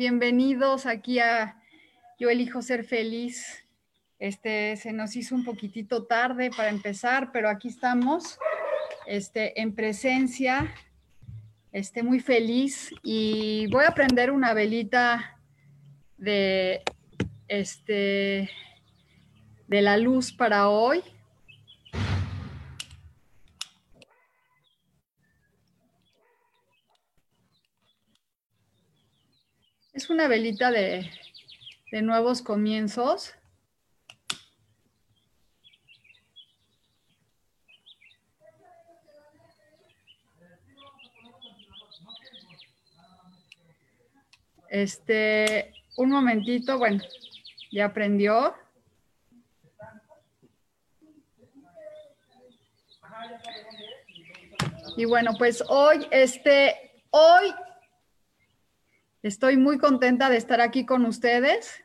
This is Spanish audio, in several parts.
Bienvenidos aquí a Yo elijo ser feliz. Este se nos hizo un poquitito tarde para empezar, pero aquí estamos este en presencia. Este muy feliz y voy a prender una velita de este de la luz para hoy. Una velita de, nuevos comienzos. Este, un momentito, bueno, ya aprendió. Y bueno, pues hoy, este, hoy Estoy muy contenta de estar aquí con ustedes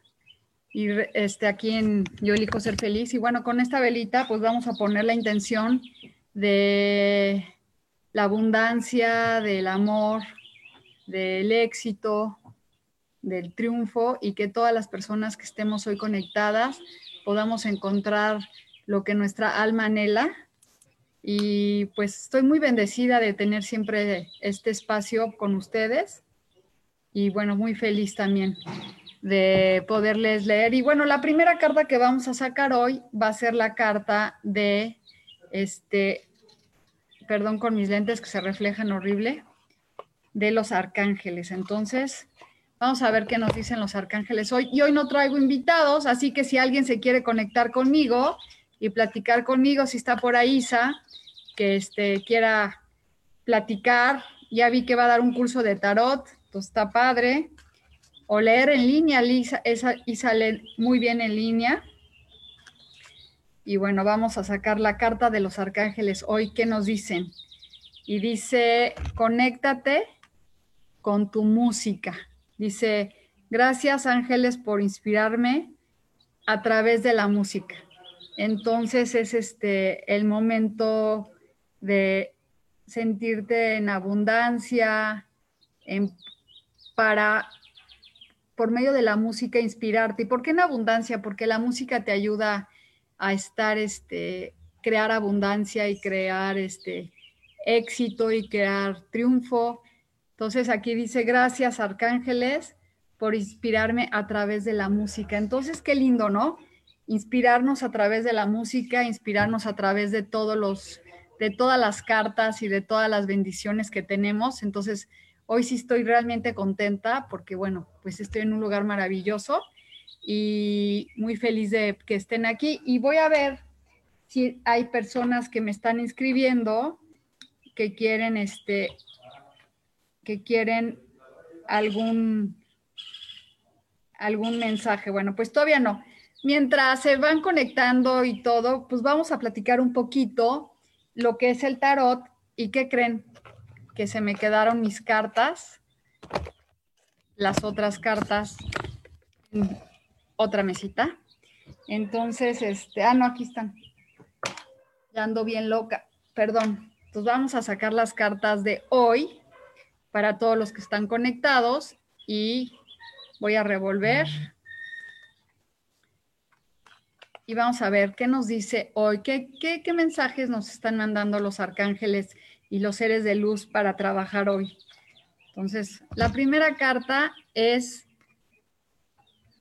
y este, aquí en Yo elijo ser feliz. Y bueno, con esta velita pues vamos a poner la intención de la abundancia, del amor, del éxito, del triunfo y que todas las personas que estemos hoy conectadas podamos encontrar lo que nuestra alma anhela. Y pues estoy muy bendecida de tener siempre este espacio con ustedes y bueno, muy feliz también de poderles leer. Y bueno, la primera carta que vamos a sacar hoy va a ser la carta de este, perdón con mis lentes que se reflejan horrible, de los arcángeles. Entonces, vamos a ver qué nos dicen los arcángeles hoy. Y hoy no traigo invitados, así que si alguien se quiere conectar conmigo y platicar conmigo, si está por ahí que este, quiera platicar, ya vi que va a dar un curso de tarot, está padre. O leer en línea, Lisa, esa, y sale muy bien en línea. Y bueno, vamos a sacar la carta de los arcángeles hoy. ¿Qué nos dicen? Y dice, conéctate con tu música. Dice, gracias ángeles por inspirarme a través de la música. Entonces es este el momento de sentirte en abundancia, en para, por medio de la música, inspirarte. ¿Y por qué en abundancia? Porque la música te ayuda a estar, este, crear abundancia y crear este éxito y crear triunfo. Entonces aquí dice, gracias arcángeles por inspirarme a través de la música. Entonces, qué lindo, ¿no? Inspirarnos a través de la música, inspirarnos a través de todos los, de todas las cartas y de todas las bendiciones que tenemos. Entonces, Hoy sí estoy realmente contenta porque, bueno, pues estoy en un lugar maravilloso y muy feliz de que estén aquí. Y voy a ver si hay personas que me están inscribiendo que quieren, este, que quieren algún, algún mensaje. Bueno, pues todavía no. Mientras se van conectando y todo, pues vamos a platicar un poquito lo que es el tarot y qué creen que se me quedaron mis cartas, las otras cartas en otra mesita. Entonces, este, ah, no, aquí están. Ya ando bien loca, perdón. Entonces vamos a sacar las cartas de hoy para todos los que están conectados y voy a revolver. Y vamos a ver qué nos dice hoy, qué, qué, qué mensajes nos están mandando los arcángeles y los seres de luz para trabajar hoy. Entonces, la primera carta es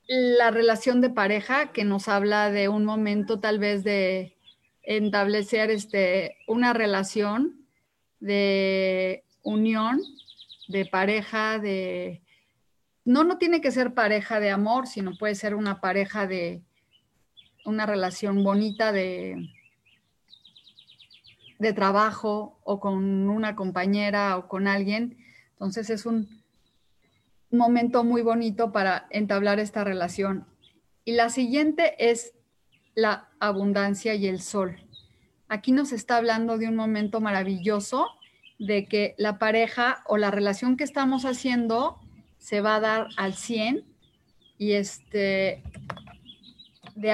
la relación de pareja que nos habla de un momento tal vez de establecer este, una relación de unión, de pareja, de... No, no tiene que ser pareja de amor, sino puede ser una pareja de una relación bonita de, de trabajo o con una compañera o con alguien. Entonces es un momento muy bonito para entablar esta relación. Y la siguiente es la abundancia y el sol. Aquí nos está hablando de un momento maravilloso de que la pareja o la relación que estamos haciendo se va a dar al 100 y este de,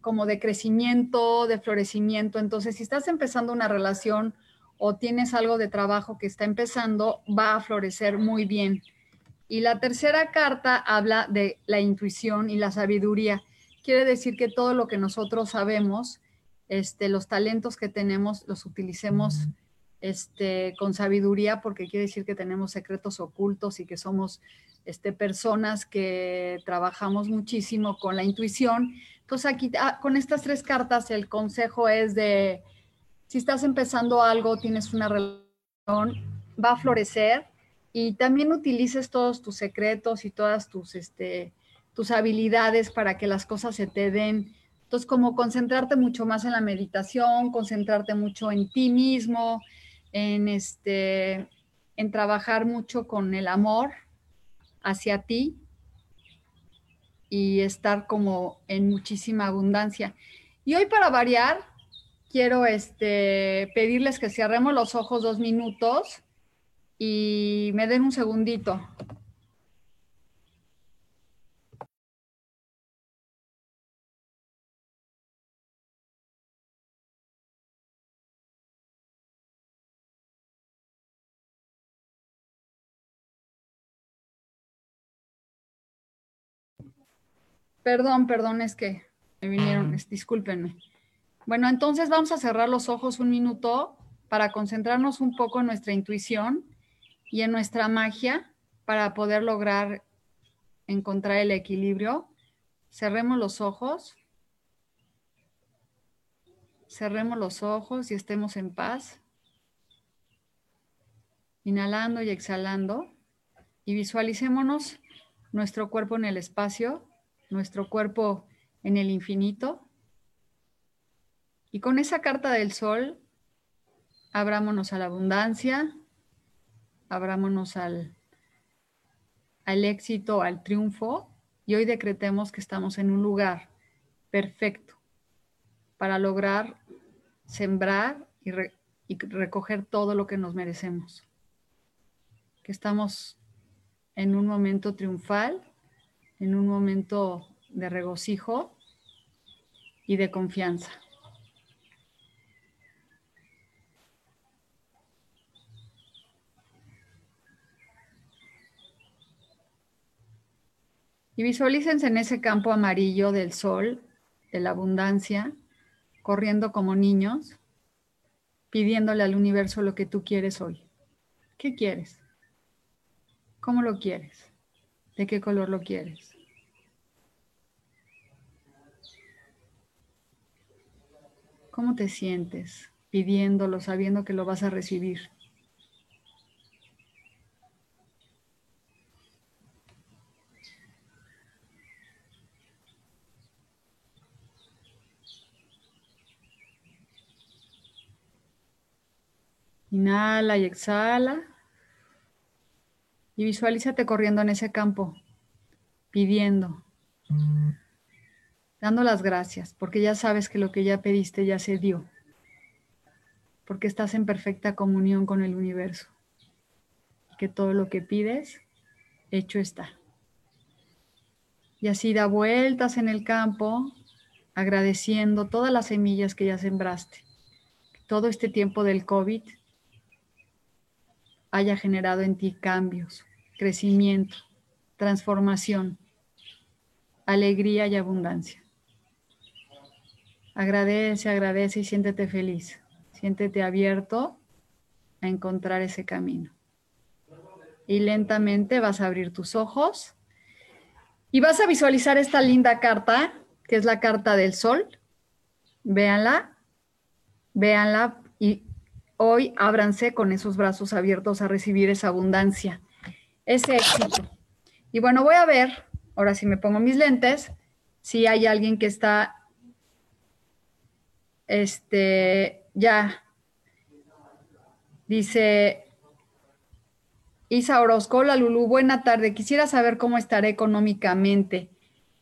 como de crecimiento, de florecimiento. Entonces, si estás empezando una relación o tienes algo de trabajo que está empezando, va a florecer muy bien. Y la tercera carta habla de la intuición y la sabiduría. Quiere decir que todo lo que nosotros sabemos, este, los talentos que tenemos, los utilicemos este, con sabiduría, porque quiere decir que tenemos secretos ocultos y que somos este, personas que trabajamos muchísimo con la intuición. Entonces aquí ah, con estas tres cartas el consejo es de, si estás empezando algo, tienes una relación, va a florecer y también utilices todos tus secretos y todas tus, este, tus habilidades para que las cosas se te den. Entonces, como concentrarte mucho más en la meditación, concentrarte mucho en ti mismo, en, este, en trabajar mucho con el amor hacia ti y estar como en muchísima abundancia. Y hoy para variar, quiero este, pedirles que cerremos los ojos dos minutos y me den un segundito. Perdón, perdón, es que me vinieron, discúlpenme. Bueno, entonces vamos a cerrar los ojos un minuto para concentrarnos un poco en nuestra intuición y en nuestra magia para poder lograr encontrar el equilibrio. Cerremos los ojos. Cerremos los ojos y estemos en paz. Inhalando y exhalando. Y visualicémonos nuestro cuerpo en el espacio, nuestro cuerpo en el infinito. Y con esa carta del sol, abrámonos a la abundancia, abrámonos al, al éxito, al triunfo, y hoy decretemos que estamos en un lugar perfecto para lograr sembrar y, y recoger todo lo que nos merecemos. Que estamos en un momento triunfal, en un momento de regocijo y de confianza. Y visualícense en ese campo amarillo del sol, de la abundancia, corriendo como niños, pidiéndole al universo lo que tú quieres hoy. ¿Qué quieres? ¿Cómo lo quieres? ¿De qué color lo quieres? ¿Cómo te sientes pidiéndolo, sabiendo que lo vas a recibir? Inhala y exhala. Y visualízate corriendo en ese campo, pidiendo, dando las gracias, porque ya sabes que lo que ya pediste ya se dio, porque estás en perfecta comunión con el universo, que todo lo que pides, hecho está. Y así da vueltas en el campo, agradeciendo todas las semillas que ya sembraste. Todo este tiempo del COVID haya generado en ti cambios, crecimiento, transformación, alegría y abundancia. Agradece, agradece y siéntete feliz. Siéntete abierto a encontrar ese camino. Y lentamente vas a abrir tus ojos Y vas a visualizar esta linda carta, que es la carta del sol. Véanla, véanla y hoy ábranse con esos brazos abiertos a recibir esa abundancia, ese éxito. Y bueno, voy a ver, ahora si me pongo mis lentes, si hay alguien que está, este, ya, dice Isa Orozco, hola Lulu, buena tarde, quisiera saber cómo estaré económicamente.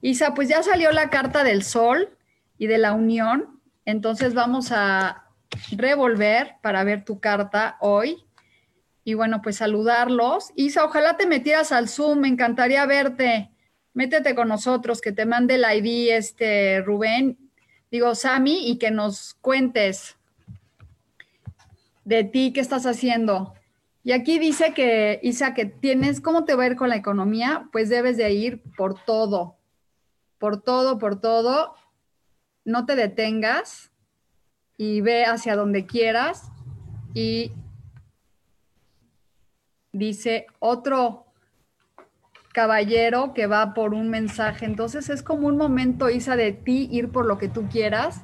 Isa, pues ya salió la carta del sol y de la unión, entonces vamos a revolver para ver tu carta hoy. Y bueno, pues saludarlos. Isa, ojalá te metieras al Zoom, me encantaría verte. Métete con nosotros, que te mande el ID este Rubén, digo Sami, y que nos cuentes de ti, qué estás haciendo. Y aquí dice que, Isa, que tienes, ¿cómo te va a ir con la economía? Pues debes de ir por todo, por todo, por todo. No te detengas y ve hacia donde quieras y dice otro caballero que va por un mensaje. Entonces es como un momento, Isa, de ti ir por lo que tú quieras,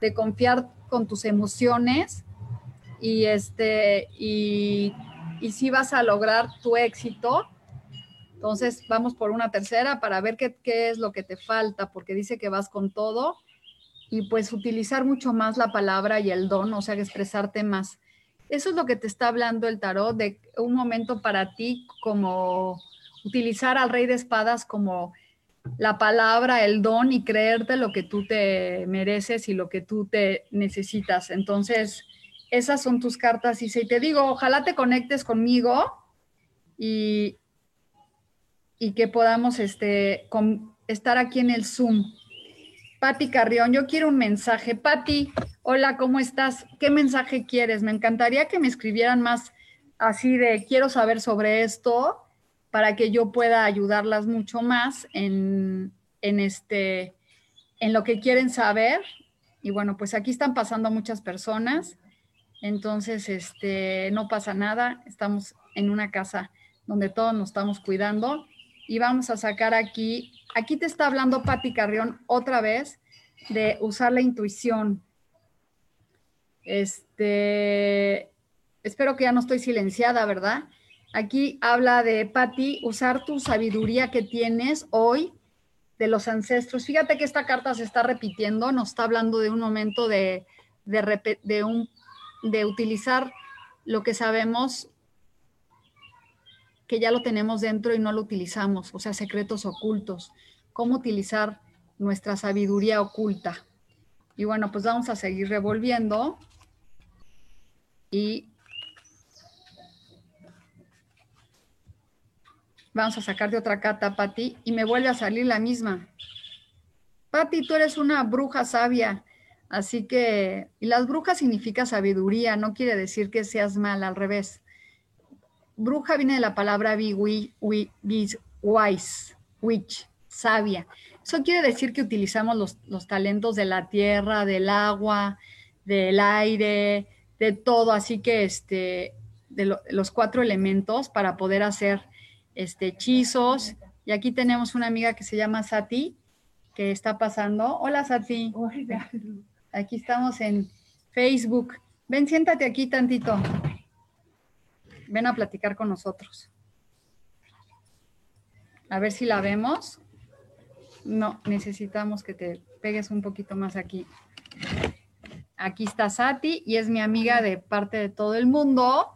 de confiar con tus emociones y este y, y si vas a lograr tu éxito. Entonces vamos por una tercera para ver qué, qué es lo que te falta, porque dice que vas con todo y pues utilizar mucho más la palabra y el don, o sea, expresarte más. Eso es lo que te está hablando el tarot, de un momento para ti como utilizar al rey de espadas como la palabra, el don y creerte lo que tú te mereces y lo que tú te necesitas. Entonces, esas son tus cartas y si te digo, ojalá te conectes conmigo y, y que podamos este, estar aquí en el Zoom. Patti Carrión, yo quiero un mensaje. Patti, hola, ¿cómo estás? ¿Qué mensaje quieres? Me encantaría que me escribieran más así de quiero saber sobre esto para que yo pueda ayudarlas mucho más en, en este en lo que quieren saber. Y bueno, pues aquí están pasando muchas personas. Entonces, este, no pasa nada. Estamos en una casa donde todos nos estamos cuidando y vamos a sacar aquí, aquí te está hablando Patti Carrión otra vez de usar la intuición. Este, espero que ya no estoy silenciada, ¿verdad? Aquí habla de Patti, usar tu sabiduría que tienes hoy de los ancestros. Fíjate que esta carta se está repitiendo, nos está hablando de un momento de, de, de, un, de utilizar lo que sabemos que ya lo tenemos dentro y no lo utilizamos, o sea, secretos ocultos, cómo utilizar nuestra sabiduría oculta. Y bueno, pues vamos a seguir revolviendo y vamos a sacar de otra carta, Patti, y me vuelve a salir la misma. Patti, tú eres una bruja sabia, así que, y las brujas significa sabiduría, no quiere decir que seas mal, al revés bruja viene de la palabra be, wise, witch, sabia. Eso quiere decir que utilizamos los, talentos de la tierra, del agua, del aire, de todo, así que este, de los cuatro elementos para poder hacer este, hechizos. Y aquí tenemos una amiga que se llama Sati, que está pasando. Hola Sati. Aquí estamos en Facebook. Ven, siéntate aquí tantito ven a platicar con nosotros. A ver si la vemos. No, necesitamos que te pegues un poquito más aquí. Aquí está Sati y es mi amiga de parte de todo el mundo.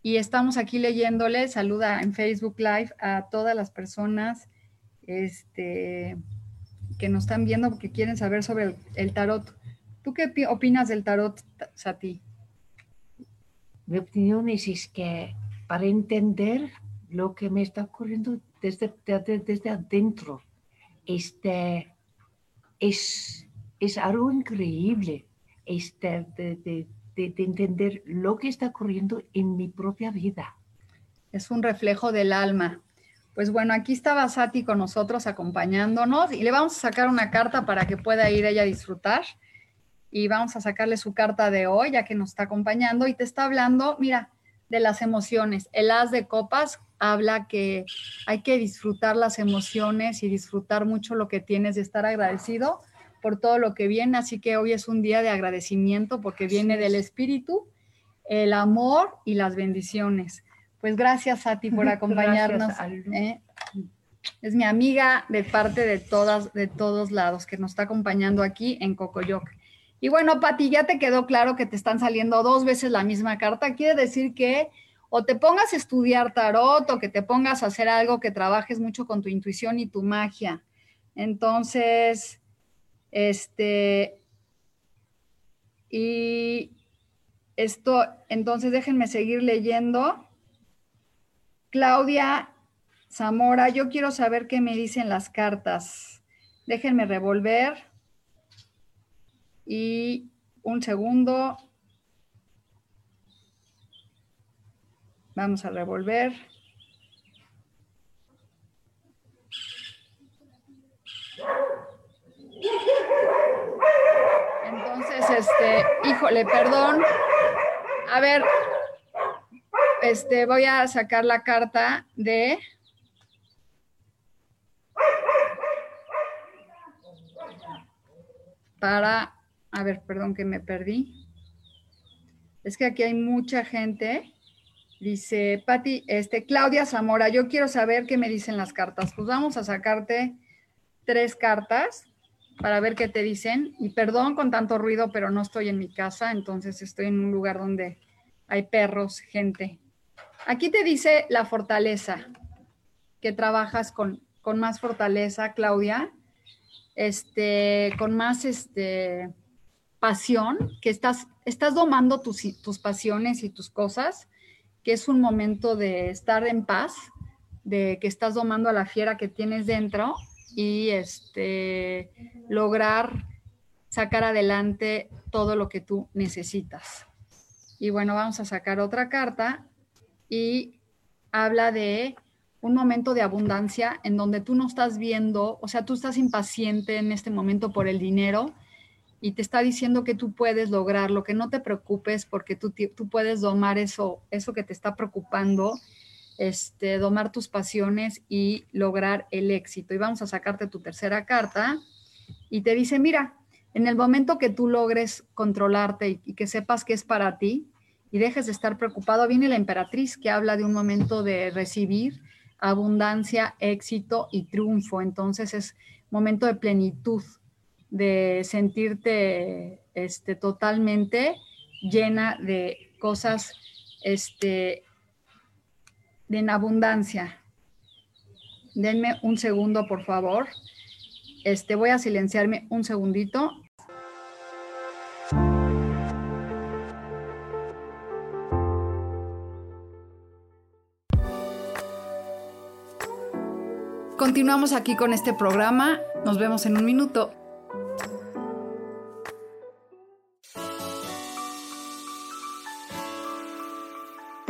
Y estamos aquí leyéndole, saluda en Facebook Live a todas las personas este, que nos están viendo porque quieren saber sobre el, el tarot. ¿Tú qué opinas del tarot, Sati? Mi opinión es, que para entender lo que me está ocurriendo desde, desde, adentro, este, es, es algo increíble este, de, de, de, entender lo que está ocurriendo en mi propia vida. Es un reflejo del alma. Pues bueno, aquí estaba Sati con nosotros acompañándonos y le vamos a sacar una carta para que pueda ir ella a disfrutar y vamos a sacarle su carta de hoy, ya que nos está acompañando y te está hablando, mira, de las emociones. El as de copas habla que hay que disfrutar las emociones y disfrutar mucho lo que tienes, de estar agradecido por todo lo que viene. Así que hoy es un día de agradecimiento porque viene del espíritu, el amor y las bendiciones. Pues gracias a ti por acompañarnos. ¿eh? Es mi amiga de parte de todas, de todos lados, que nos está acompañando aquí en Cocoyoc. Y bueno, Pati, ya te quedó claro que te están saliendo dos veces la misma carta. Quiere decir que o te pongas a estudiar tarot o que te pongas a hacer algo que trabajes mucho con tu intuición y tu magia. Entonces, este, y esto, entonces déjenme seguir leyendo. Claudia Zamora, yo quiero saber qué me dicen las cartas. Déjenme revolver. Y un segundo. Vamos a revolver. Entonces, este, híjole, perdón. A ver, este, voy a sacar la carta de para, a ver, perdón que me perdí. Es que aquí hay mucha gente. Dice, Pati, este, Claudia Zamora, yo quiero saber qué me dicen las cartas. Pues vamos a sacarte tres cartas para ver qué te dicen. Y perdón con tanto ruido, pero no estoy en mi casa, entonces estoy en un lugar donde hay perros, gente. Aquí te dice la fortaleza, que trabajas con, con más fortaleza, Claudia este, con más este, pasión, que estás, estás domando tus, tus pasiones y tus cosas, que es un momento de estar en paz, de que estás domando a la fiera que tienes dentro y este, lograr sacar adelante todo lo que tú necesitas. Y bueno, vamos a sacar otra carta y habla de un momento de abundancia en donde tú no estás viendo, o sea, tú estás impaciente en este momento por el dinero y te está diciendo que tú puedes lograrlo, que no te preocupes porque tú, tú puedes domar eso, eso que te está preocupando, este, domar tus pasiones y lograr el éxito. Y vamos a sacarte tu tercera carta y te dice, mira, en el momento que tú logres controlarte y que sepas que es para ti y dejes de estar preocupado, viene la emperatriz que habla de un momento de recibir, abundancia, éxito y triunfo. Entonces es momento de plenitud, de sentirte este, totalmente llena de cosas este, en abundancia. Denme un segundo, por favor. Este, voy a silenciarme un segundito Continuamos aquí con este programa. Nos vemos en un minuto.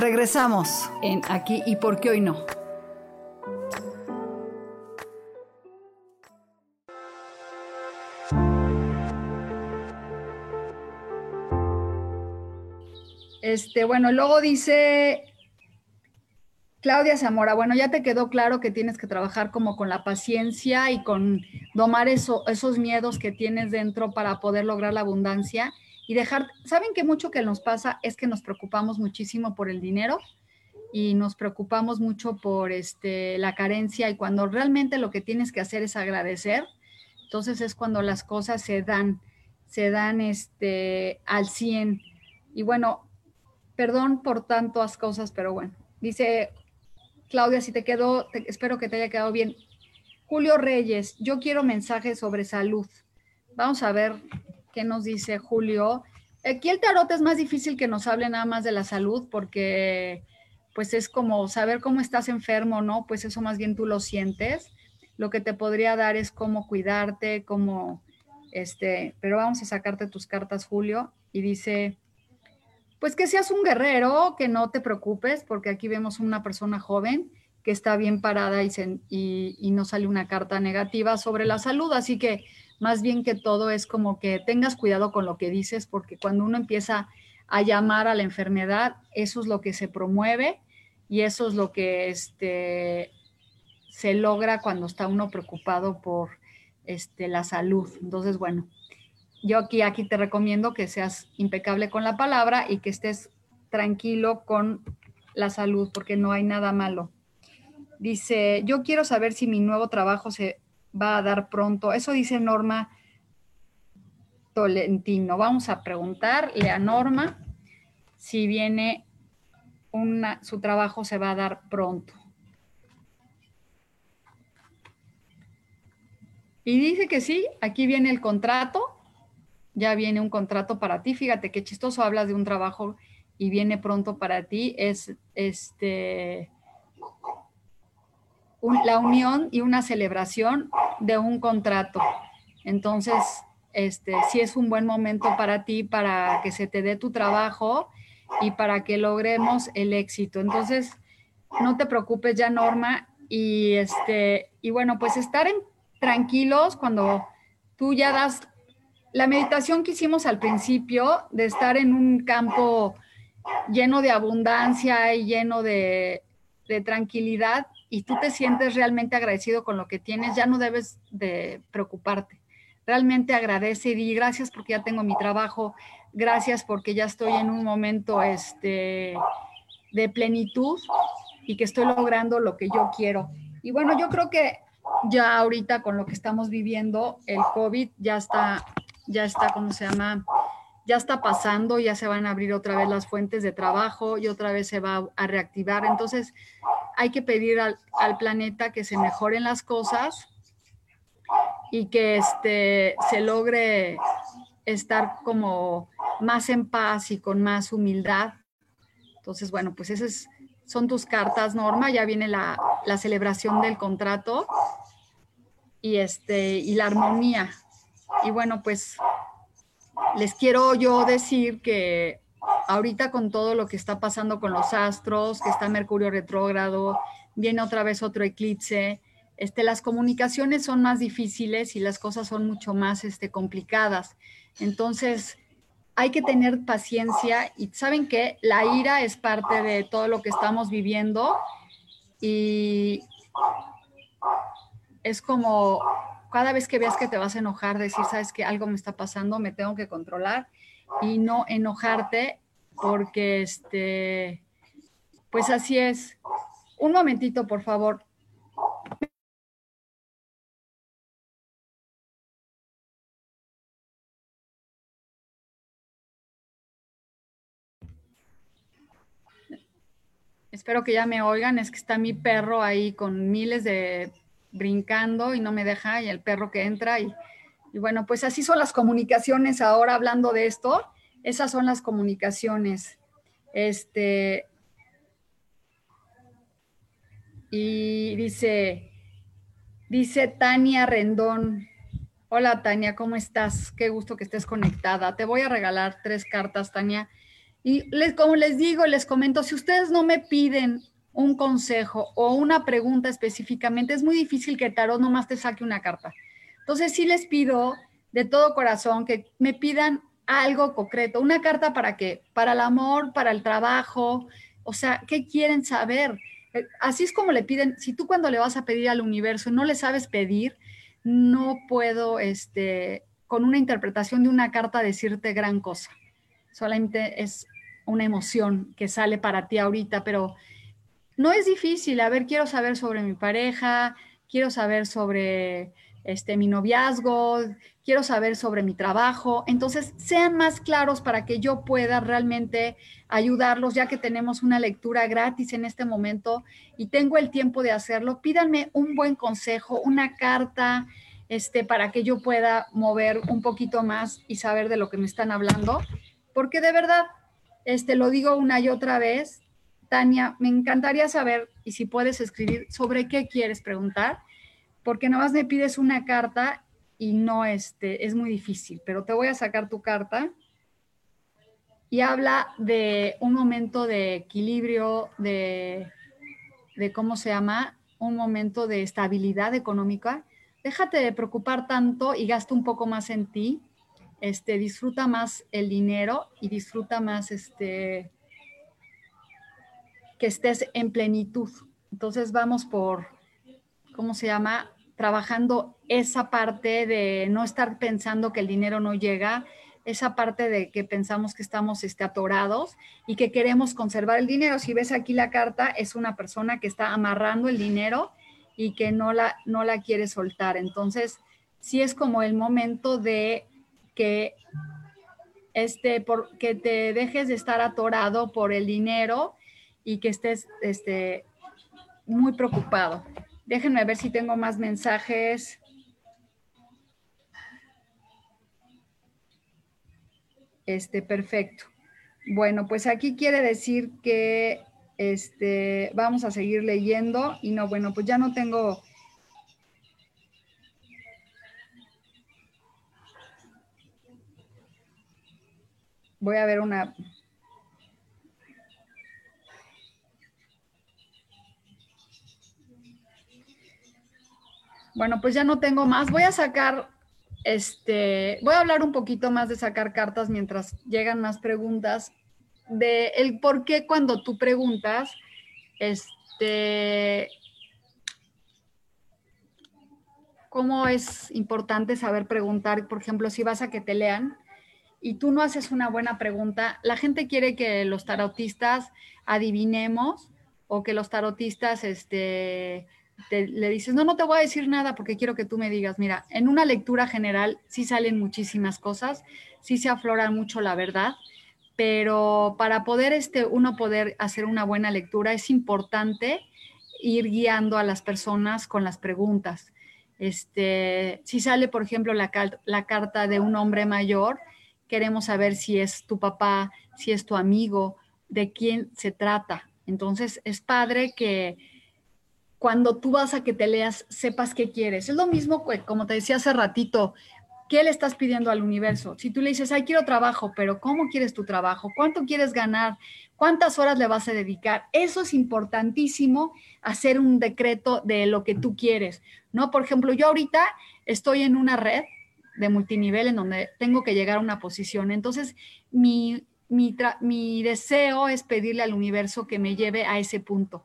Regresamos en aquí y por qué hoy no. Este, bueno, luego dice Claudia Zamora, bueno, ya te quedó claro que tienes que trabajar como con la paciencia y con domar esos miedos que tienes dentro para poder lograr la abundancia y dejar, ¿saben que mucho que nos pasa es que nos preocupamos muchísimo por el dinero y nos preocupamos mucho por este, la carencia y cuando realmente lo que tienes que hacer es agradecer, entonces es cuando las cosas se dan, se dan este, al 100. Y bueno, Perdón por tantas cosas, pero bueno. Dice Claudia, si te quedó, espero que te haya quedado bien. Julio Reyes, yo quiero mensajes sobre salud. Vamos a ver qué nos dice Julio. Aquí el tarot es más difícil que nos hable nada más de la salud porque pues es como saber cómo estás enfermo, ¿no? Pues eso más bien tú lo sientes. Lo que te podría dar es cómo cuidarte, cómo, este, pero vamos a sacarte tus cartas, Julio. Y dice, pues que seas un guerrero, que no te preocupes, porque aquí vemos una persona joven que está bien parada y, y, no sale una carta negativa sobre la salud, así que más bien que todo es como que tengas cuidado con lo que dices, porque cuando uno empieza a llamar a la enfermedad, eso es lo que se promueve y eso es lo que este, se logra cuando está uno preocupado por este, la salud. Entonces, bueno, yo aquí, aquí te recomiendo que seas impecable con la palabra y que estés tranquilo con la salud, porque no hay nada malo. Dice, yo quiero saber si mi nuevo trabajo se va a dar pronto. Eso dice Norma Tolentino. Vamos a preguntarle a Norma si viene su trabajo se va a dar pronto. Y dice que sí, aquí viene el contrato ya viene un contrato para ti. Fíjate qué chistoso hablas de un trabajo y viene pronto para ti. Es este la unión y una celebración de un contrato. Entonces, este sí es un buen momento para ti para que se te dé tu trabajo y para que logremos el éxito. Entonces, no te preocupes ya, Norma. Y este, y bueno, pues estar en, tranquilos cuando tú ya das la meditación que hicimos al principio, de estar en un campo lleno de abundancia y lleno de, tranquilidad, y tú te sientes realmente agradecido con lo que tienes, ya no debes de preocuparte. Realmente agradece y di gracias porque ya tengo mi trabajo, gracias porque ya estoy en un momento este, de plenitud y que estoy logrando lo que yo quiero. Y bueno, yo creo que ya ahorita con lo que estamos viviendo, el COVID ya está ya está, ¿cómo se llama? Ya está pasando, ya se van a abrir otra vez las fuentes de trabajo y otra vez se va a reactivar. Entonces, hay que pedir al, planeta que se mejoren las cosas y que este, se logre estar como más en paz y con más humildad. Entonces, bueno, pues esas son tus cartas, Norma. Ya viene la, la celebración del contrato y, este, y la armonía y bueno, pues les quiero yo decir que ahorita con todo lo que está pasando con los astros, que está Mercurio retrógrado, viene otra vez otro eclipse, este, las comunicaciones son más difíciles y las cosas son mucho más este, complicadas. Entonces, hay que tener paciencia y saben que la ira es parte de todo lo que estamos viviendo y es como cada vez que veas que te vas a enojar, decir, sabes que algo me está pasando, me tengo que controlar y no enojarte porque, este, pues así es. Un momentito, por favor. Espero que ya me oigan, es que está mi perro ahí con miles de brincando y no me deja, y el perro que entra. Y, bueno, pues así son las comunicaciones ahora hablando de esto. Esas son las comunicaciones. Este. Y dice, dice Tania Rendón. Hola Tania, ¿cómo estás? Qué gusto que estés conectada. Te voy a regalar tres cartas, Tania. Y les, como les digo, les comento, si ustedes no me piden un consejo o una pregunta específicamente, es muy difícil que Tarot nomás te saque una carta. Entonces sí les pido de todo corazón que me pidan algo concreto, una carta para qué, para el amor, para el trabajo, o sea, ¿qué quieren saber? Eh, así es como le piden, si tú cuando le vas a pedir al universo no le sabes pedir, no puedo, este, con una interpretación de una carta decirte gran cosa. Solamente es una emoción que sale para ti ahorita, pero no es difícil. A ver, quiero saber sobre mi pareja, quiero saber sobre este, mi noviazgo, quiero saber sobre mi trabajo. Entonces, sean más claros para que yo pueda realmente ayudarlos, ya que tenemos una lectura gratis en este momento y tengo el tiempo de hacerlo. Pídanme un buen consejo, una carta, este, para que yo pueda mover un poquito más y saber de lo que me están hablando. Porque de verdad, este, lo digo una y otra vez, Tania, me encantaría saber, y si puedes escribir, sobre qué quieres preguntar, porque nada más me pides una carta y no, este, es muy difícil, pero te voy a sacar tu carta y habla de un momento de equilibrio, de, de cómo se llama, un momento de estabilidad económica. Déjate de preocupar tanto y gasta un poco más en ti. Este, disfruta más el dinero y disfruta más este, que estés en plenitud. Entonces vamos por, ¿cómo se llama? Trabajando esa parte de no estar pensando que el dinero no llega, esa parte de que pensamos que estamos este, atorados y que queremos conservar el dinero. Si ves aquí la carta, es una persona que está amarrando el dinero y que no la, no la quiere soltar. Entonces, sí es como el momento de que, este, por, que te dejes de estar atorado por el dinero y que estés este, muy preocupado. Déjenme ver si tengo más mensajes. Este, perfecto. Bueno, pues aquí quiere decir que este, vamos a seguir leyendo y no, bueno, pues ya no tengo... Voy a ver una, Bueno, pues ya no tengo más. Voy a sacar, este, voy a hablar un poquito más de sacar cartas mientras llegan más preguntas de el por qué cuando tú preguntas, este, cómo es importante saber preguntar, por ejemplo, si vas a que te lean y tú no haces una buena pregunta, la gente quiere que los tarotistas adivinemos o que los tarotistas, este, le dices, no, no te voy a decir nada porque quiero que tú me digas, mira, en una lectura general sí salen muchísimas cosas, sí se aflora mucho la verdad, pero para poder este, uno poder hacer una buena lectura es importante ir guiando a las personas con las preguntas. Este, si sale, por ejemplo, la, la carta de un hombre mayor, queremos saber si es tu papá, si es tu amigo, de quién se trata. Entonces, es padre que, cuando tú vas a que te leas, sepas qué quieres. Es lo mismo, como te decía hace ratito, ¿qué le estás pidiendo al universo? Si tú le dices, ay, quiero trabajo, pero ¿cómo quieres tu trabajo? ¿Cuánto quieres ganar? ¿Cuántas horas le vas a dedicar? Eso es importantísimo, hacer un decreto de lo que tú quieres, ¿no? Por ejemplo, yo ahorita estoy en una red de multinivel en donde tengo que llegar a una posición. Entonces, mi, mi, mi deseo es pedirle al universo que me lleve a ese punto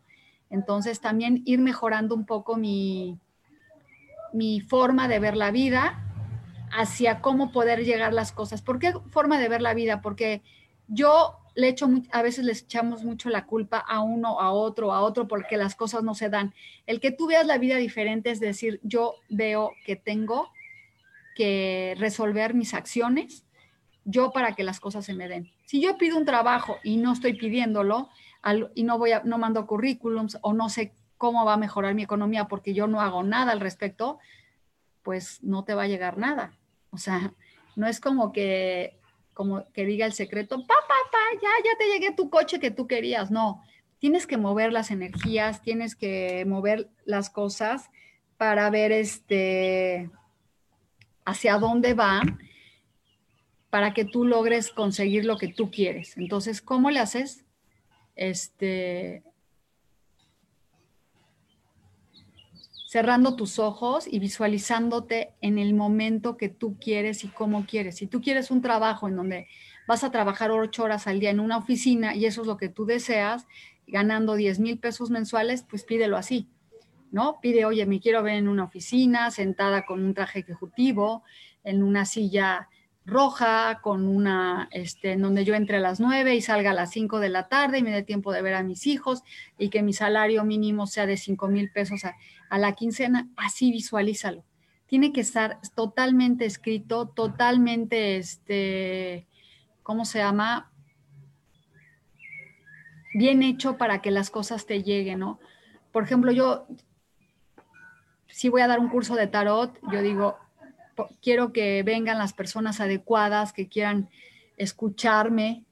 entonces también ir mejorando un poco mi, mi forma de ver la vida hacia cómo poder llegar las cosas. ¿Por qué forma de ver la vida? Porque yo le echo, a veces les echamos mucho la culpa a uno, a otro, a otro, porque las cosas no se dan. El que tú veas la vida diferente es decir, yo veo que tengo que resolver mis acciones yo para que las cosas se me den. Si yo pido un trabajo y no estoy pidiéndolo, y no voy a, no mando currículums o no sé cómo va a mejorar mi economía porque yo no hago nada al respecto, pues no te va a llegar nada. O sea, no es como que, como que diga el secreto, papá, papá, ya, ya te llegué tu coche que tú querías. No, tienes que mover las energías, tienes que mover las cosas para ver este hacia dónde van para que tú logres conseguir lo que tú quieres. Entonces, ¿cómo le haces? Este, cerrando tus ojos y visualizándote en el momento que tú quieres y cómo quieres. Si tú quieres un trabajo en donde vas a trabajar ocho horas al día en una oficina y eso es lo que tú deseas, ganando 10 mil pesos mensuales, pues pídelo así, ¿no? Pide, oye, me quiero ver en una oficina, sentada con un traje ejecutivo, en una silla roja, con una, este, en donde yo entre a las nueve y salga a las cinco de la tarde y me dé tiempo de ver a mis hijos y que mi salario mínimo sea de cinco mil pesos a, a, la quincena, así visualízalo. Tiene que estar totalmente escrito, totalmente, este, ¿cómo se llama? Bien hecho para que las cosas te lleguen, ¿no? Por ejemplo, yo, si voy a dar un curso de tarot, yo digo, quiero que vengan las personas adecuadas, que quieran escucharme,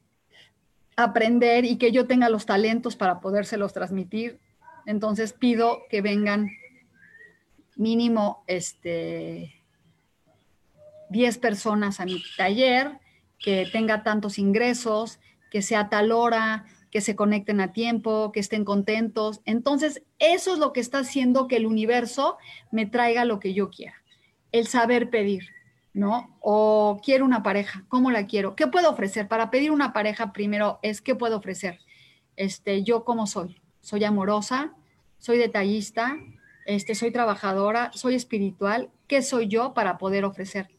aprender y que yo tenga los talentos para podérselos transmitir. Entonces pido que vengan mínimo este 10 personas a mi taller, que tenga tantos ingresos, que sea tal hora, que se conecten a tiempo, que estén contentos. Entonces, eso es lo que está haciendo que el universo me traiga lo que yo quiera el saber pedir, ¿no? O quiero una pareja, ¿cómo la quiero? ¿Qué puedo ofrecer? Para pedir una pareja primero es qué puedo ofrecer. Este, yo cómo soy? Soy amorosa, soy detallista, este, soy trabajadora, soy espiritual. ¿Qué soy yo para poder ofrecer?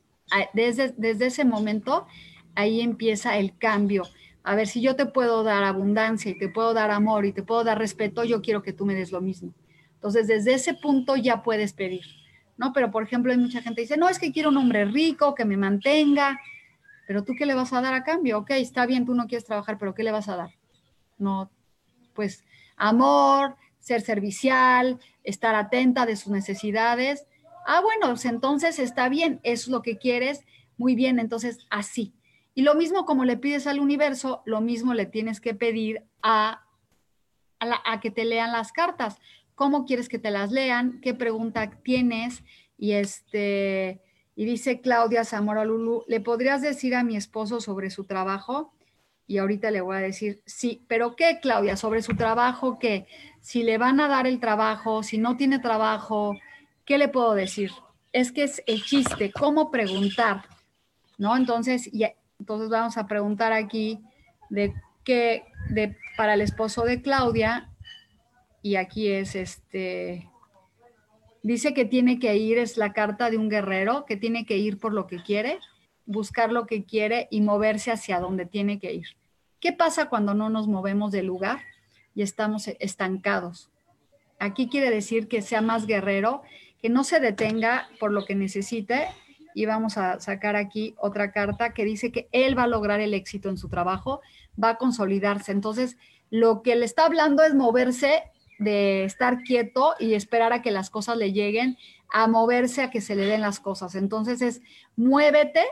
Desde, desde ese momento, ahí empieza el cambio. A ver, si yo te puedo dar abundancia y te puedo dar amor y te puedo dar respeto, yo quiero que tú me des lo mismo. Entonces, desde ese punto ya puedes pedir. Pero, por ejemplo, hay mucha gente que dice, no, es que quiero un hombre rico, que me mantenga, pero tú qué le vas a dar a cambio? Ok, está bien, tú no quieres trabajar, pero ¿qué le vas a dar? No, pues amor, ser servicial, estar atenta de sus necesidades. Ah, bueno, pues entonces está bien, es lo que quieres, muy bien, entonces así. Y lo mismo como le pides al universo, lo mismo le tienes que pedir a, a que te lean las cartas cómo quieres que te las lean, qué pregunta tienes. Y este, y dice Claudia Zamora Lulu, ¿le podrías decir a mi esposo sobre su trabajo? Y ahorita le voy a decir, sí, pero ¿qué, Claudia? Sobre su trabajo, ¿qué? Si le van a dar el trabajo, si no tiene trabajo, ¿qué le puedo decir? Es que es el chiste, ¿cómo preguntar? ¿No? Entonces, entonces vamos a preguntar aquí de qué, de, para el esposo de Claudia, y aquí es este, dice que tiene que ir, es la carta de un guerrero, que tiene que ir por lo que quiere, buscar lo que quiere y moverse hacia donde tiene que ir. ¿Qué pasa cuando no nos movemos del lugar y estamos estancados? Aquí quiere decir que sea más guerrero, que no se detenga por lo que necesite. Y vamos a sacar aquí otra carta que dice que él va a lograr el éxito en su trabajo, va a consolidarse. Entonces, lo que le está hablando es moverse de estar quieto y esperar a que las cosas le lleguen, a moverse, a que se le den las cosas. Entonces es muévete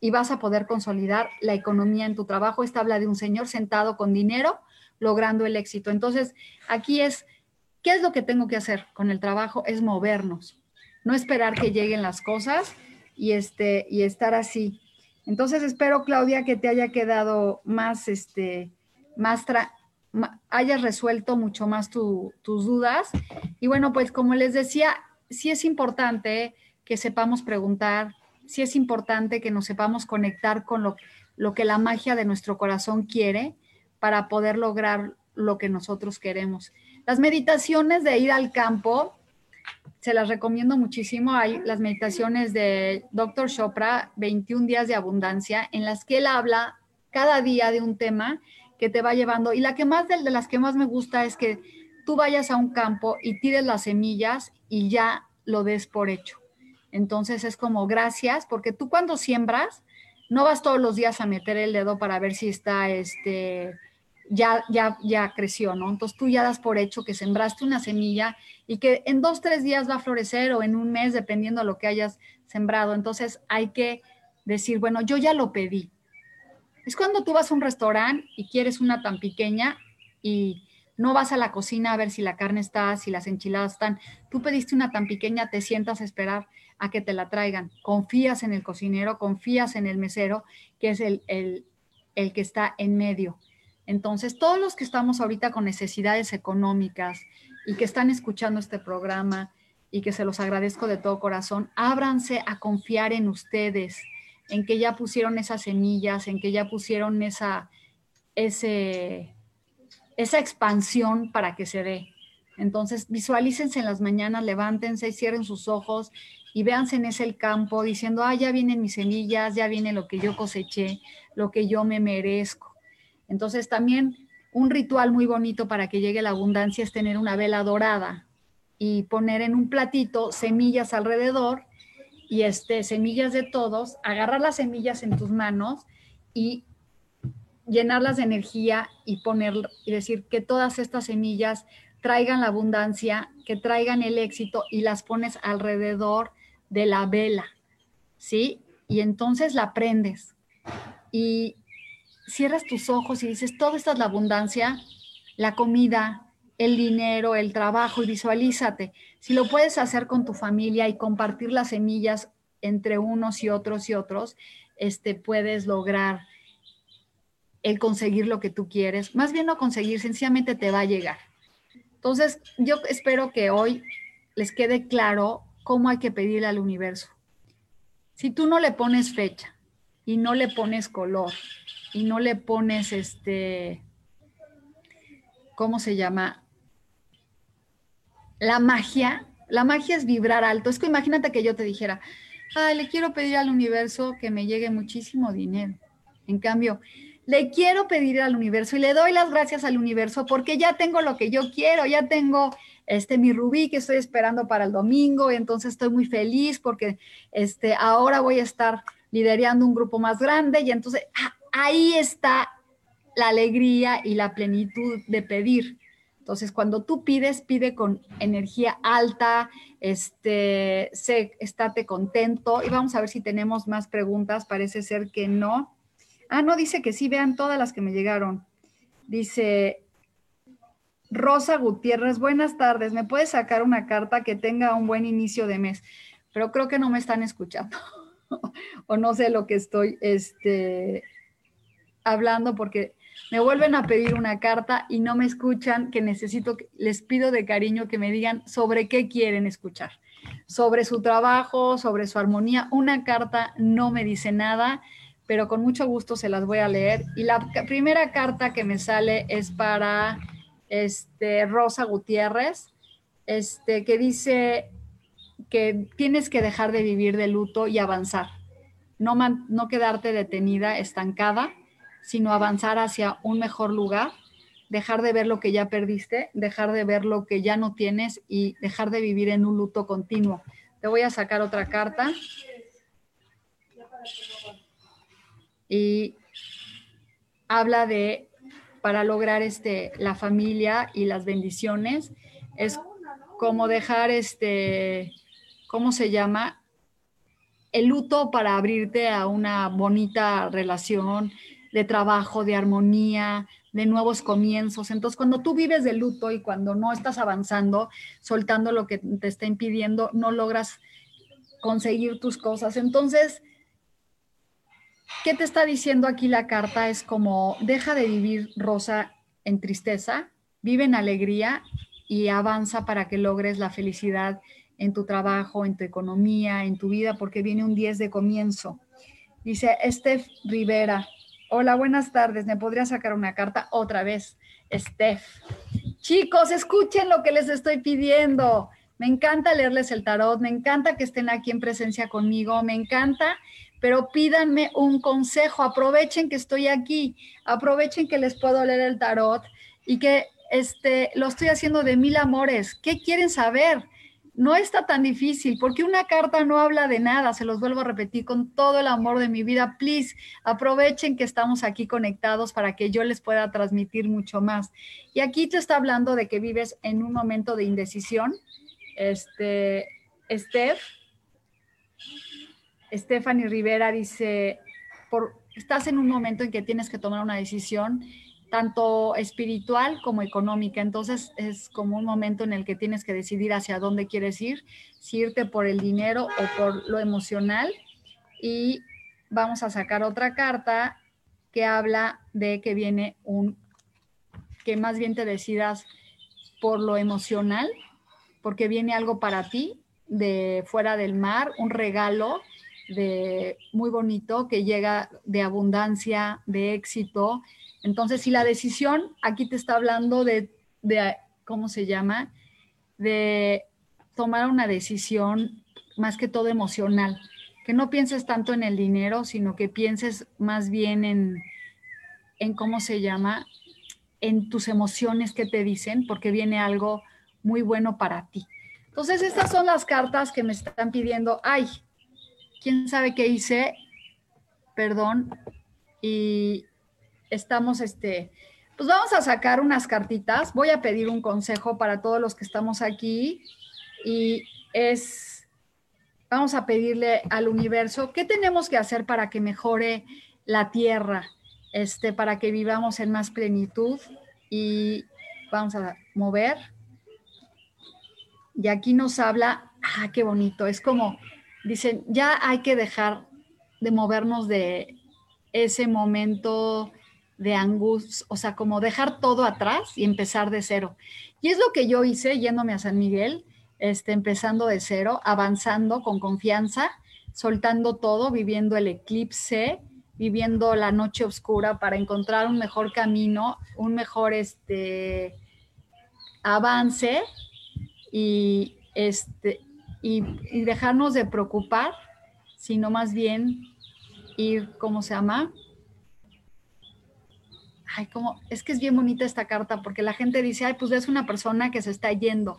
y vas a poder consolidar la economía en tu trabajo. Esta habla de un señor sentado con dinero logrando el éxito. Entonces aquí es, ¿qué es lo que tengo que hacer con el trabajo? Es movernos, no esperar que lleguen las cosas y, este, y estar así. Entonces espero, Claudia, que te haya quedado más, este, más, hayas resuelto mucho más tus dudas. Y bueno, pues como les decía, sí es importante que sepamos preguntar, sí es importante que nos sepamos conectar con lo, lo que la magia de nuestro corazón quiere para poder lograr lo que nosotros queremos. Las meditaciones de ir al campo, se las recomiendo muchísimo. Hay las meditaciones de Dr. Chopra, 21 días de abundancia, en las que él habla cada día de un tema que te va llevando. Y la que más de, las que más me gusta es que tú vayas a un campo y tires las semillas y ya lo des por hecho. Entonces es como gracias, porque tú cuando siembras, no vas todos los días a meter el dedo para ver si está, este, ya, ya, ya creció, ¿no? Entonces tú ya das por hecho que sembraste una semilla y que en dos, tres días va a florecer o en un mes, dependiendo de lo que hayas sembrado. Entonces hay que decir, bueno, yo ya lo pedí, es cuando tú vas a un restaurante y quieres una tan pequeña y No vas a la cocina a ver si la carne está, si las enchiladas están. Tú pediste una tan pequeña, te sientas a esperar a que te la traigan. Confías en el cocinero, confías en el mesero, que es el, el, el que está en medio. Entonces, todos los que estamos ahorita con necesidades económicas y que están escuchando este programa y que se los agradezco de todo corazón, ábranse a confiar en ustedes, en que ya pusieron esas semillas, en que ya pusieron esa, ese, esa expansión para que se dé. Entonces, visualícense en las mañanas, levántense, cierren sus ojos y véanse en ese campo diciendo, ah, ya vienen mis semillas, ya viene lo que yo coseché, lo que yo me merezco. Entonces, también un ritual muy bonito para que llegue la abundancia es tener una vela dorada y poner en un platito semillas alrededor y este, semillas de todos, agarrar las semillas en tus manos y llenarlas de energía y poner y decir que todas estas semillas traigan la abundancia, que traigan el éxito y las pones alrededor de la vela, ¿sí? Y entonces la prendes y cierras tus ojos y dices, todo esta es la abundancia, la comida, el dinero, el trabajo y visualízate. Si lo puedes hacer con tu familia y compartir las semillas entre unos y otros y otros, este, puedes lograr el conseguir lo que tú quieres. Más bien no conseguir, sencillamente te va a llegar. Entonces, yo espero que hoy les quede claro cómo hay que pedirle al universo. Si tú no le pones fecha y no le pones color y no le pones este, ¿cómo se llama? La magia, la magia es vibrar alto. Es que imagínate que yo te dijera, le quiero pedir al universo que me llegue muchísimo dinero. En cambio, le quiero pedir al universo y le doy las gracias al universo porque ya tengo lo que yo quiero, ya tengo este mi rubí que estoy esperando para el domingo y entonces estoy muy feliz porque este ahora voy a estar liderando un grupo más grande y entonces ah, ahí está la alegría y la plenitud de pedir. Entonces, cuando tú pides, pide con energía alta, este, sé, estate contento. Y vamos a ver si tenemos más preguntas. Parece ser que no. Ah, no, dice que sí, vean todas las que me llegaron. Dice Rosa Gutiérrez, buenas tardes, ¿me puedes sacar una carta que tenga un buen inicio de mes? Pero creo que no me están escuchando o no sé lo que estoy este, hablando porque me vuelven a pedir una carta y no me escuchan, que necesito, les pido de cariño que me digan sobre qué quieren escuchar, sobre su trabajo, sobre su armonía. Una carta no me dice nada pero con mucho gusto se las voy a leer. Y la primera carta que me sale es para este, Rosa Gutiérrez, este, que dice que tienes que dejar de vivir de luto y avanzar. No, no quedarte detenida, estancada, sino avanzar hacia un mejor lugar, dejar de ver lo que ya perdiste, dejar de ver lo que ya no tienes y dejar de vivir en un luto continuo. Te voy a sacar otra carta y habla de para lograr este la familia y las bendiciones es como dejar este cómo se llama el luto para abrirte a una bonita relación de trabajo, de armonía, de nuevos comienzos. Entonces, cuando tú vives de luto y cuando no estás avanzando, soltando lo que te está impidiendo, no logras conseguir tus cosas. Entonces, ¿Qué te está diciendo aquí la carta? Es como, deja de vivir rosa en tristeza, vive en alegría y avanza para que logres la felicidad en tu trabajo, en tu economía, en tu vida, porque viene un 10 de comienzo. Dice Steph Rivera, hola, buenas tardes, ¿me podría sacar una carta otra vez? Steph. Chicos, escuchen lo que les estoy pidiendo. Me encanta leerles el tarot, me encanta que estén aquí en presencia conmigo, me encanta pero pídanme un consejo, aprovechen que estoy aquí, aprovechen que les puedo leer el tarot y que este, lo estoy haciendo de mil amores. ¿Qué quieren saber? No está tan difícil, porque una carta no habla de nada, se los vuelvo a repetir con todo el amor de mi vida. Please, aprovechen que estamos aquí conectados para que yo les pueda transmitir mucho más. Y aquí te está hablando de que vives en un momento de indecisión. Este, Steph, Stephanie Rivera dice, por, estás en un momento en que tienes que tomar una decisión, tanto espiritual como económica. Entonces es como un momento en el que tienes que decidir hacia dónde quieres ir, si irte por el dinero o por lo emocional. Y vamos a sacar otra carta que habla de que viene un, que más bien te decidas por lo emocional, porque viene algo para ti de fuera del mar, un regalo de muy bonito que llega de abundancia, de éxito, entonces, si la decisión, aquí te está hablando de, ¿cómo se llama? De tomar una decisión más que todo emocional, que no pienses tanto en el dinero, sino que pienses más bien en, en cómo se llama, en tus emociones que te dicen, porque viene algo muy bueno para ti. Entonces, estas son las cartas que me están pidiendo. Ay, quién sabe qué hice, perdón. Y estamos, este, pues vamos a sacar unas cartitas. Voy a pedir un consejo para todos los que estamos aquí y es, vamos a pedirle al universo, ¿qué tenemos que hacer para que mejore la tierra? Este, para que vivamos en más plenitud y vamos a mover. Y aquí nos habla, ah, qué bonito, es como, dicen, ya hay que dejar de movernos de ese momento de angustia, o sea, como dejar todo atrás y empezar de cero. Y es lo que yo hice yéndome a San Miguel, este, empezando de cero, avanzando con confianza, soltando todo, viviendo el eclipse, viviendo la noche oscura para encontrar un mejor camino, un mejor este, avance y, este, y, y dejarnos de preocupar, sino más bien ir, ¿cómo se llama? Ay, como, es que es bien bonita esta carta porque la gente dice, ay, pues es una persona que se está yendo.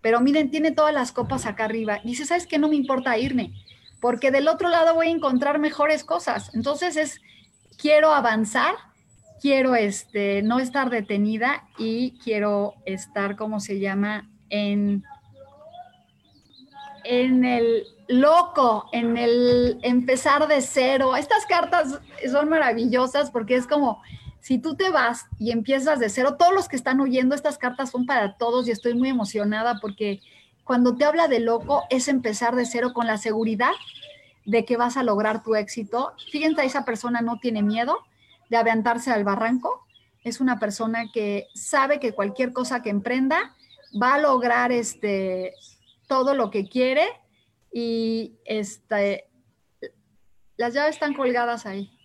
Pero miren, tiene todas las copas acá arriba. Dice, ¿sabes qué? No me importa irme, porque del otro lado voy a encontrar mejores cosas. Entonces es, quiero avanzar, quiero este, no estar detenida y quiero estar, ¿cómo se llama? En, en el loco, en el empezar de cero. Estas cartas son maravillosas porque es como si tú te vas y empiezas de cero, todos los que están oyendo estas cartas son para todos y estoy muy emocionada porque cuando te habla de loco es empezar de cero con la seguridad de que vas a lograr tu éxito. Fíjense, esa persona no tiene miedo de aventarse al barranco. Es una persona que sabe que cualquier cosa que emprenda va a lograr este, todo lo que quiere y este, las llaves están colgadas ahí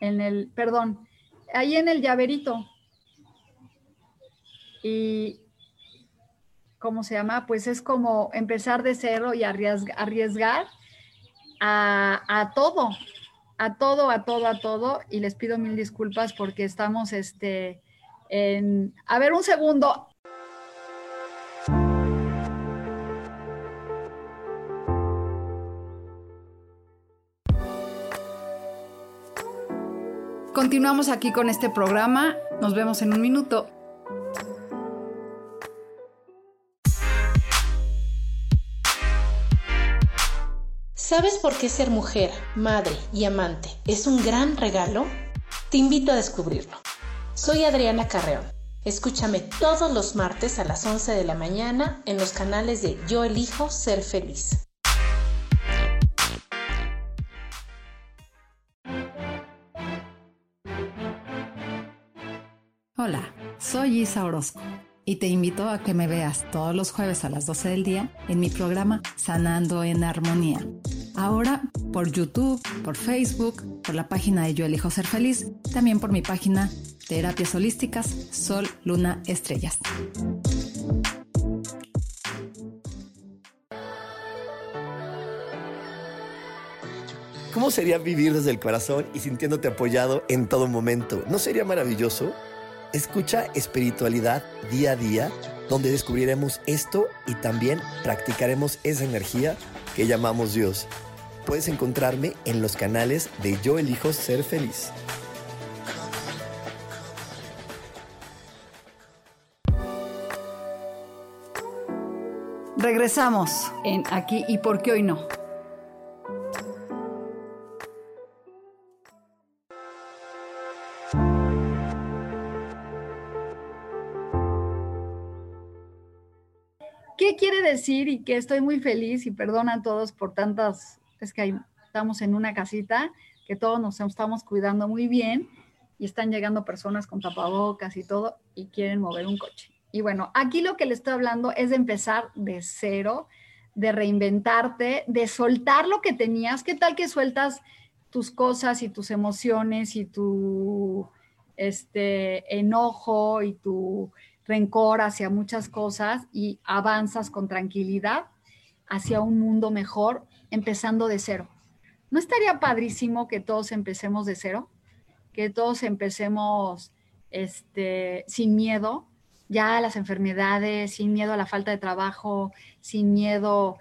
en el, perdón, ahí en el llaverito. Y, ¿cómo se llama? Pues es como empezar de cero y arriesgar, a, a, todo, a todo, a todo, a todo. Y les pido mil disculpas porque estamos, este, en, a ver, un segundo. Continuamos aquí con este programa. Nos vemos en un minuto. ¿Sabes por qué ser mujer, madre y amante es un gran regalo? Te invito a descubrirlo. Soy Adriana Carreón. Escúchame todos los martes a las 11 de la mañana en los canales de Yo elijo ser feliz. Hola, soy Isa Orozco y te invito a que me veas todos los jueves a las 12 del día en mi programa Sanando en Armonía. Ahora por YouTube, por Facebook, por la página de Yo Elijo Ser Feliz, también por mi página Terapias Holísticas Sol, Luna, Estrellas. ¿Cómo sería vivir desde el corazón y sintiéndote apoyado en todo momento? ¿No sería maravilloso? Escucha espiritualidad día a día, donde descubriremos esto y también practicaremos esa energía que llamamos Dios. Puedes encontrarme en los canales de Yo elijo ser feliz. Regresamos en Aquí y por qué hoy no. Decir? Y que estoy muy feliz y perdona a todos por tantas, es que estamos en una casita que todos nos estamos cuidando muy bien y están llegando personas con tapabocas y todo y quieren mover un coche. Y bueno, aquí lo que le estoy hablando es de empezar de cero, de reinventarte, de soltar lo que tenías. ¿Qué tal que sueltas tus cosas y tus emociones y tu este, enojo y tu rencor hacia muchas cosas y avanzas con tranquilidad hacia un mundo mejor, empezando de cero. ¿No estaría padrísimo que todos empecemos de cero? Que todos empecemos este, sin miedo ya a las enfermedades, sin miedo a la falta de trabajo, sin miedo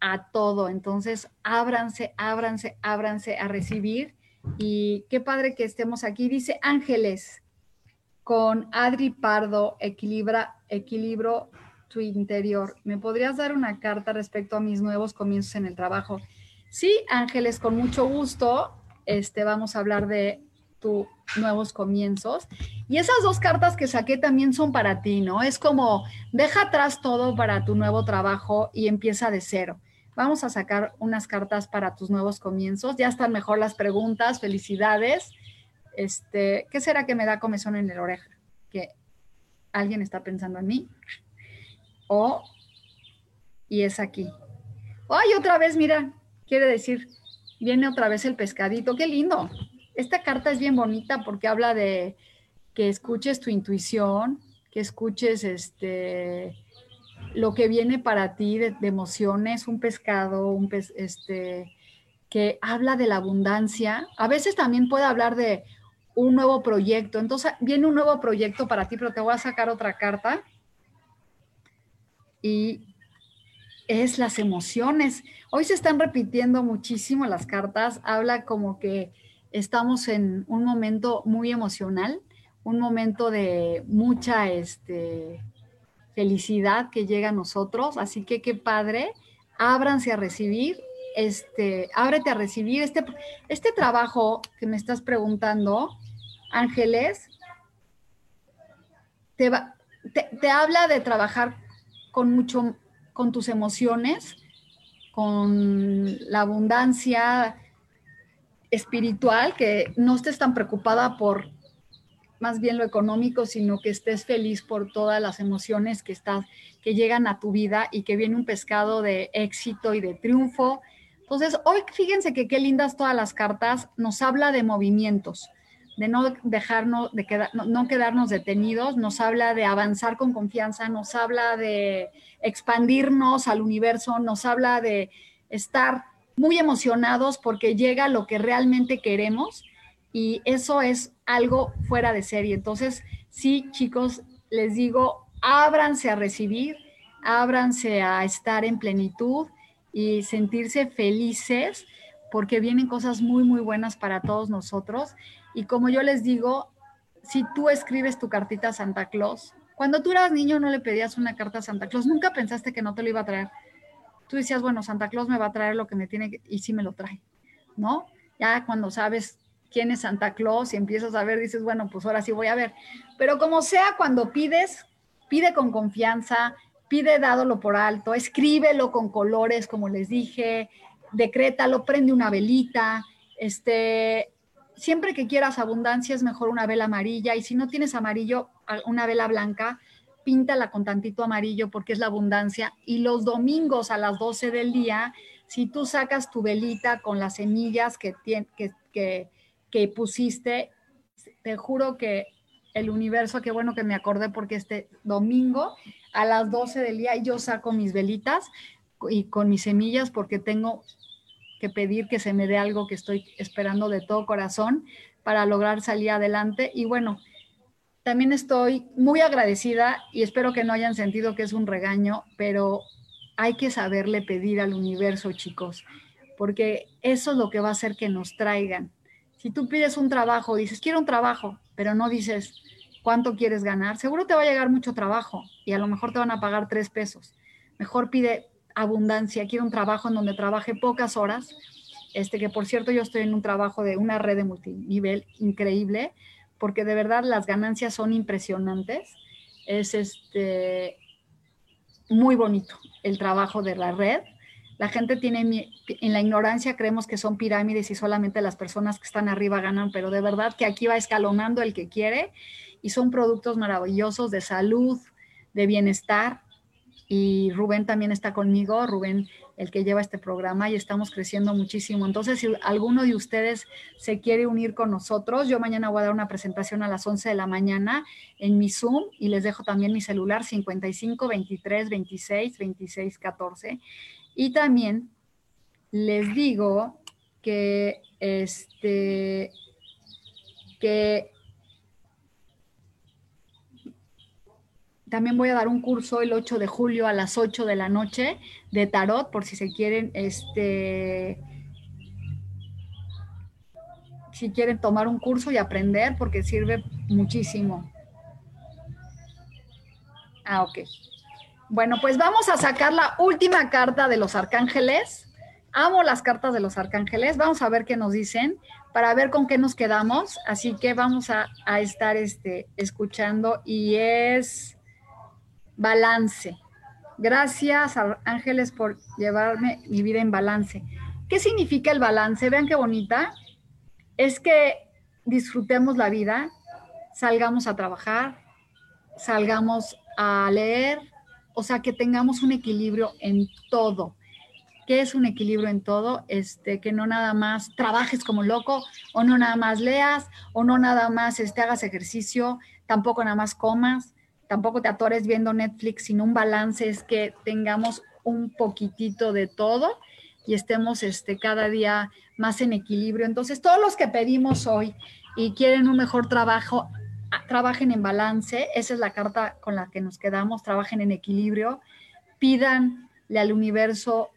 a todo. Entonces, ábranse, ábranse, ábranse a recibir. Y qué padre que estemos aquí. Dice Ángeles, con Adri Pardo, equilibra, equilibro tu interior. ¿Me podrías dar una carta respecto a mis nuevos comienzos en el trabajo? Sí, Ángeles, con mucho gusto. Este, vamos a hablar de tus nuevos comienzos. Y esas dos cartas que saqué también son para ti, ¿no? Es como, deja atrás todo para tu nuevo trabajo y empieza de cero. Vamos a sacar unas cartas para tus nuevos comienzos. Ya están mejor las preguntas. Felicidades este, ¿qué será que me da comezón en la oreja? Que alguien está pensando en mí. O, y es aquí. ¡Ay, otra vez, mira! Quiere decir, viene otra vez el pescadito. ¡Qué lindo! Esta carta es bien bonita porque habla de que escuches tu intuición, que escuches este lo que viene para ti de, emociones, un pescado, un este que habla de la abundancia. A veces también puede hablar de un nuevo proyecto. Entonces viene un nuevo proyecto para ti, pero te voy a sacar otra carta. Y es las emociones. Hoy se están repitiendo muchísimo las cartas. Habla como que estamos en un momento muy emocional, un momento de mucha este, felicidad que llega a nosotros. Así que qué padre. Ábranse a recibir. Este, ábrete a recibir este, este trabajo que me estás preguntando Ángeles, te, te, habla de trabajar con mucho, con tus emociones, con la abundancia espiritual, que no estés tan preocupada por más bien lo económico, sino que estés feliz por todas las emociones que estás, que llegan a tu vida y que viene un pescado de éxito y de triunfo. Entonces, hoy fíjense que qué lindas todas las cartas, nos habla de movimientos de no dejarnos, de no, quedarnos detenidos, nos habla de avanzar con confianza, nos habla de expandirnos al universo, nos habla de estar muy emocionados porque llega lo que realmente queremos y eso es algo fuera de serie. Entonces, sí, chicos, les digo, ábranse a recibir, ábranse a estar en plenitud y sentirse felices porque vienen cosas muy, muy buenas para todos nosotros y como yo les digo, si tú escribes tu cartita a Santa Claus, cuando tú eras niño no le pedías una carta a Santa Claus, nunca pensaste que no te lo iba a traer. Tú decías, bueno, Santa Claus me va a traer lo que me tiene que, y sí me lo trae, ¿no? Ya cuando sabes quién es Santa Claus y empiezas a ver, dices, bueno, pues ahora sí voy a ver. Pero como sea, cuando pides, pide con confianza, pide dádolo por alto, escríbelo con colores, como les dije, decrétalo, prende una velita, este, siempre que quieras abundancia es mejor una vela amarilla y si no tienes amarillo, una vela blanca, píntala con tantito amarillo porque es la abundancia. Y los domingos a las 12 del día, si tú sacas tu velita con las semillas que, que, que, pusiste, te juro que el universo, qué bueno que me acordé porque este domingo a las 12 del día yo saco mis velitas y con mis semillas porque tengo que pedir que se me dé algo que estoy esperando de todo corazón para lograr salir adelante. Y bueno, también estoy muy agradecida y espero que no hayan sentido que es un regaño, pero hay que saberle pedir al universo, chicos, porque eso es lo que va a hacer que nos traigan. Si tú pides un trabajo, dices, quiero un trabajo, pero no dices cuánto quieres ganar, seguro te va a llegar mucho trabajo y a lo mejor te van a pagar tres pesos. Mejor pide abundancia, quiero un trabajo en donde trabaje pocas horas, este que por cierto yo estoy en un trabajo de una red de multinivel increíble, porque de verdad las ganancias son impresionantes. Es este muy bonito el trabajo de la red. La gente tiene, en la ignorancia creemos que son pirámides y solamente las personas que están arriba ganan, pero de verdad que aquí va escalonando el que quiere y son productos maravillosos de salud, de bienestar. Y Rubén también está conmigo, Rubén el que lleva este programa y estamos creciendo muchísimo. Entonces, si alguno de ustedes se quiere unir con nosotros, yo mañana voy a dar una presentación a las 11 de la mañana en mi Zoom y les dejo también mi celular 55 23 26 26 14. Y también les digo que este que También voy a dar un curso el 8 de julio a las 8 de la noche de tarot, por si se quieren, este, si quieren tomar un curso y aprender, porque sirve muchísimo. Ah, ok. Bueno, pues vamos a sacar la última carta de los arcángeles. Amo las cartas de los arcángeles. Vamos a ver qué nos dicen para ver con qué nos quedamos. Así que vamos a, a estar este, escuchando y es balance. Gracias, Ángeles, por llevarme mi vida en balance. ¿Qué significa el balance? Vean qué bonita. Es que disfrutemos la vida, salgamos a trabajar, salgamos a leer, o sea, que tengamos un equilibrio en todo. ¿Qué es un equilibrio en todo? Este, que no nada más trabajes como loco, o no nada más leas, o no nada más este, hagas ejercicio, tampoco nada más comas, tampoco te atores viendo Netflix, sino un balance es que tengamos un poquitito de todo y estemos este, cada día más en equilibrio. Entonces, todos los que pedimos hoy y quieren un mejor trabajo, trabajen en balance. Esa es la carta con la que nos quedamos, trabajen en equilibrio. Pídanle al universo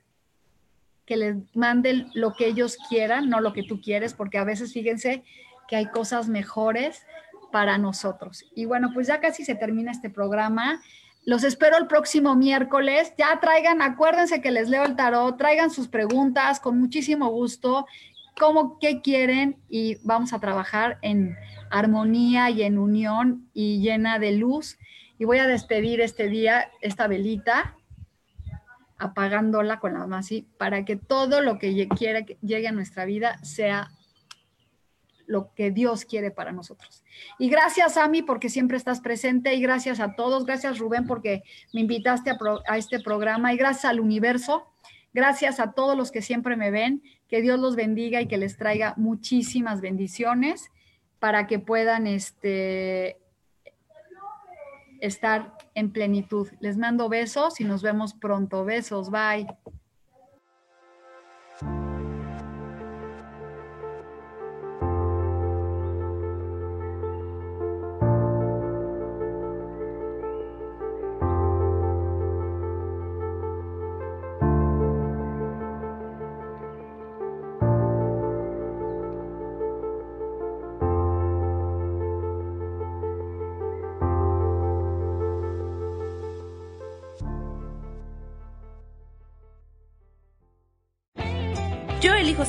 que les manden lo que ellos quieran, no lo que tú quieres, porque a veces fíjense que hay cosas mejores para nosotros. Y bueno, pues ya casi se termina este programa. Los espero el próximo miércoles. Ya traigan, acuérdense que les leo el tarot, traigan sus preguntas con muchísimo gusto, cómo, qué quieren y vamos a trabajar en armonía y en unión y llena de luz. Y voy a despedir este día, esta velita, apagándola con la masi, para que todo lo que quiera que llegue a nuestra vida sea lo que Dios quiere para nosotros. Y gracias, Ami, porque siempre estás presente y gracias a todos. Gracias, Rubén, porque me invitaste a, a este programa y gracias al universo. Gracias a todos los que siempre me ven. Que Dios los bendiga y que les traiga muchísimas bendiciones para que puedan este, estar en plenitud. Les mando besos y nos vemos pronto. Besos, bye.